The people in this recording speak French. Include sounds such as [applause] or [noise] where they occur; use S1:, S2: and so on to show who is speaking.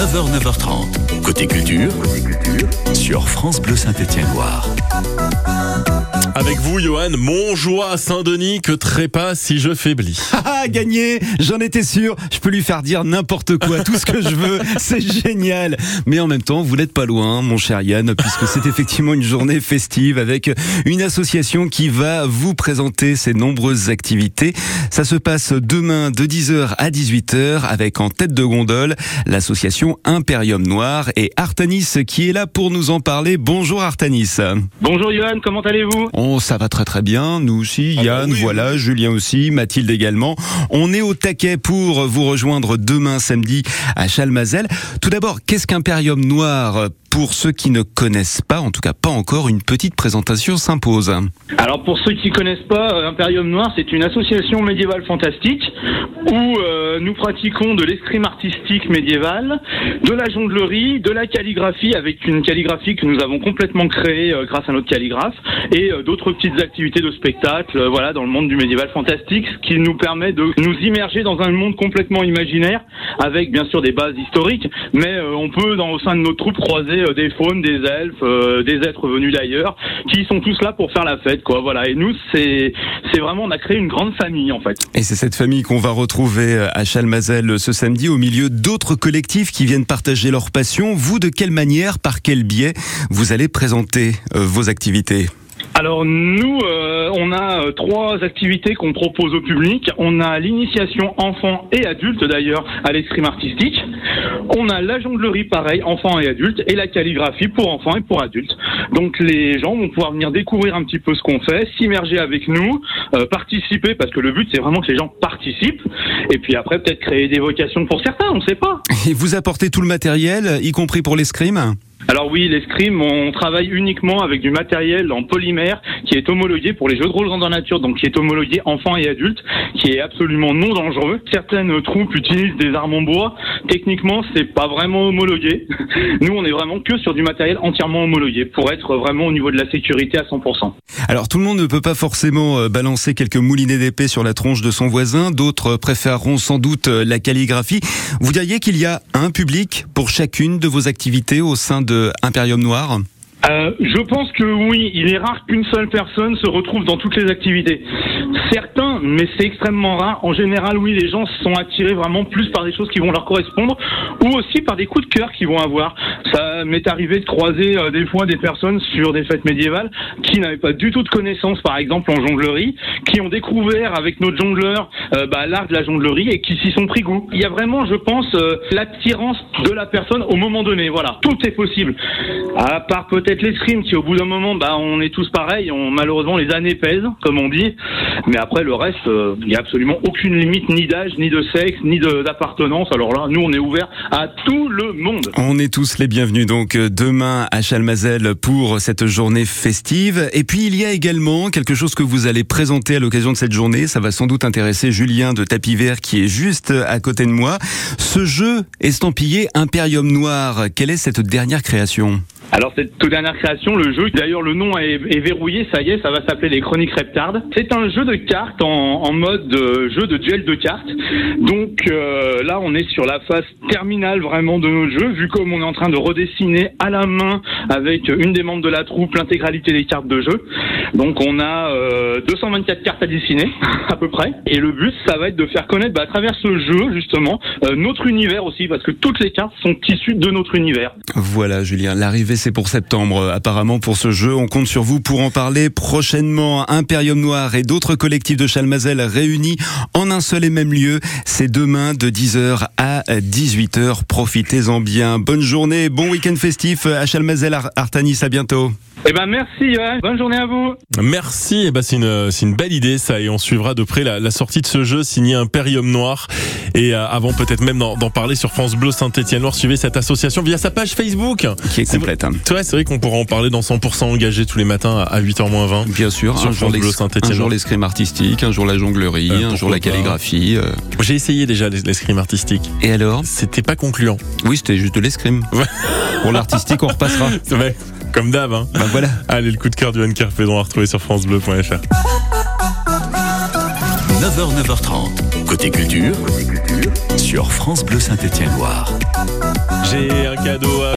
S1: 9h, 9h30. Côté culture, sur France Bleu Saint-Étienne-Loire.
S2: Avec vous, Johan, mon joie à Saint-Denis que trépas si je faiblis. [laughs]
S3: Ah, gagné J'en étais sûr. Je peux lui faire dire n'importe quoi, tout ce que je veux. [laughs] C'est génial. Mais en même temps, vous n'êtes pas loin, mon cher Yann, puisque c'est effectivement une journée festive avec une association qui va vous présenter ses nombreuses activités. Ça se passe demain de 10h à 18h avec en tête de gondole l'association Imperium Noir et Artanis qui est là pour nous en parler. Bonjour Artanis.
S4: Bonjour Johan, comment allez-vous?
S3: Oh, ça va très très bien. Nous aussi,
S2: Ah bah
S3: Yann,
S2: oui,
S3: voilà, Julien aussi, Mathilde également. On est au taquet pour vous rejoindre demain samedi à Chalmazel. Tout d'abord, qu'est-ce qu'Imperium Noir pour ceux qui ne connaissent pas, en tout cas pas encore, une petite présentation s'impose.
S4: Alors pour ceux qui connaissent pas, euh, Imperium Noir, c'est une association médiévale fantastique où euh, nous pratiquons de l'escrime artistique médiéval, de la jonglerie, de la calligraphie avec une calligraphie que nous avons complètement créée euh, grâce à notre calligraphe et d'autres petites activités de spectacle, voilà, dans le monde du médiéval fantastique, ce qui nous permet de nous immerger dans un monde complètement imaginaire avec bien sûr des bases historiques, mais on peut dans au sein de notre troupe croiser euh, des faunes, des elfes, euh, des êtres venus d'ailleurs, qui sont tous là pour faire la fête, quoi. Voilà. Et nous, c'est c'est vraiment, on a créé une grande famille en fait.
S3: Et c'est cette famille qu'on va retrouver à Chalmazel ce samedi au milieu d'autres collectifs qui viennent partager leur passion. Vous, de quelle manière, par quel biais vous allez présenter euh, vos activités?
S4: Alors nous, euh, on a euh, trois activités qu'on propose au public. On a l'initiation enfants et adultes d'ailleurs à l'escrime artistique. On a la jonglerie pareil, enfants et adultes, et la calligraphie pour enfants et pour adultes. Donc les gens vont pouvoir venir découvrir un petit peu ce qu'on fait, s'immerger avec nous, euh, participer parce que le but c'est vraiment que les gens participent. Et puis après peut-être créer des vocations pour certains, on ne sait pas.
S3: Et vous apportez tout le matériel, y compris pour l'escrime?
S4: Alors oui, l'escrime, on travaille uniquement avec du matériel en polymère qui est homologué pour les jeux de rôle grandeur nature, donc qui est homologué enfants et adultes, qui est absolument non dangereux. Certaines troupes utilisent des armes en bois. Techniquement, c'est pas vraiment homologué. [laughs] Nous, on est vraiment que sur du matériel entièrement homologué pour être vraiment au niveau de la sécurité à 100%.
S3: Alors tout le monde ne peut pas forcément euh, balancer quelques moulinets d'épée sur la tronche de son voisin, d'autres préféreront sans doute euh, la calligraphie. Vous diriez qu'il y a un public pour chacune de vos activités au sein de Imperium Noir
S4: Euh, je pense que oui, il est rare qu'une seule personne se retrouve dans toutes les activités. Certains, mais c'est extrêmement rare. En général, oui, les gens sont attirés vraiment plus par des choses qui vont leur correspondre ou aussi par des coups de cœur qu'ils vont avoir. Ça m'est arrivé de croiser euh, des fois des personnes sur des fêtes médiévales qui n'avaient pas du tout de connaissances, par exemple en jonglerie, qui ont découvert avec notre jongleur euh, bah, l'art de la jonglerie et qui s'y sont pris goût. Il y a vraiment, je pense, l'attirance de la personne au moment donné. Voilà, tout est possible. À part peut-être l'escrime qui, au bout d'un moment, bah, on est tous pareils. On, malheureusement, les années pèsent, comme on dit. Mais après, le reste, euh, il n'y a absolument aucune limite, ni d'âge, ni de sexe, ni d'appartenance. Alors là, nous, on est ouvert à tout le monde.
S3: On est tous les bienvenus donc euh, demain à Chalmazel pour cette journée festive. Et puis il y a également quelque chose que vous allez présenter à l'occasion de cette journée. Ça va sans doute intéresser Julien de Tapis Vert qui est juste à côté de moi. Ce jeu estampillé Imperium Noir, quelle est cette dernière création?
S4: Alors cette toute dernière création, le jeu, d'ailleurs le nom est, verrouillé, ça y est, ça va s'appeler les Chroniques Reptard. C'est un jeu de cartes en, mode euh, jeu de duel de cartes. Donc euh, là, on est sur la phase terminale vraiment de notre jeu, vu comme on est en train de redessiner à la main avec une des membres de la troupe l'intégralité des cartes de jeu. Donc on a euh, 224 cartes à dessiner [laughs] à peu près. Et le but, ça va être de faire connaître bah, à travers ce jeu justement euh, notre univers aussi, parce que toutes les cartes sont issues de notre univers.
S3: Voilà Julien, l'arrivée c'est pour septembre euh, apparemment pour ce jeu. On compte sur vous pour en parler prochainement. Imperium Noir et d'autres collectifs de Chalmazel réunis en un seul et même lieu. C'est demain de 10h à 18h. Profitez-en bien. Bonne journée, bon week-end festif à Chalmazel Ar- Artanis. À bientôt.
S4: Eh ben merci, Johan. bonne journée à vous.
S2: Merci, et ben c'est une, c'est une belle idée ça, et on suivra de près la, la sortie de ce jeu signé Imperium Noir. Et euh, avant peut-être même d'en parler sur France Bleu Saint-Étienne Noir, suivez cette association via sa page Facebook.
S3: Qui est
S2: C'est
S3: complète. hein.
S2: Ouais, c'est vrai qu'on pourra en parler dans 100% engagé tous les matins à 8h moins 20.
S3: Bien sûr,
S2: Sur
S3: un jour,
S2: France Bleu Saint-Étienne.
S3: un jour l'escrime artistique, un jour la jonglerie,
S2: Euh,
S3: un jour la calligraphie. euh.
S2: J'ai essayé déjà l'es- l'escrime artistique.
S3: Et alors?
S2: C'était pas concluant.
S3: Oui, c'était juste de l'escrime.
S2: Ouais.
S3: Pour l'artistique, on repassera. [laughs]
S2: C'est vrai, comme d'hab. Hein.
S3: Ben voilà.
S2: Allez, le coup de cœur du Anne Carpédon à retrouver sur francebleu.fr.
S1: 9h, 9h30. Côté culture, sur France Bleu Saint-Étienne-Loire.
S2: J'ai un cadeau à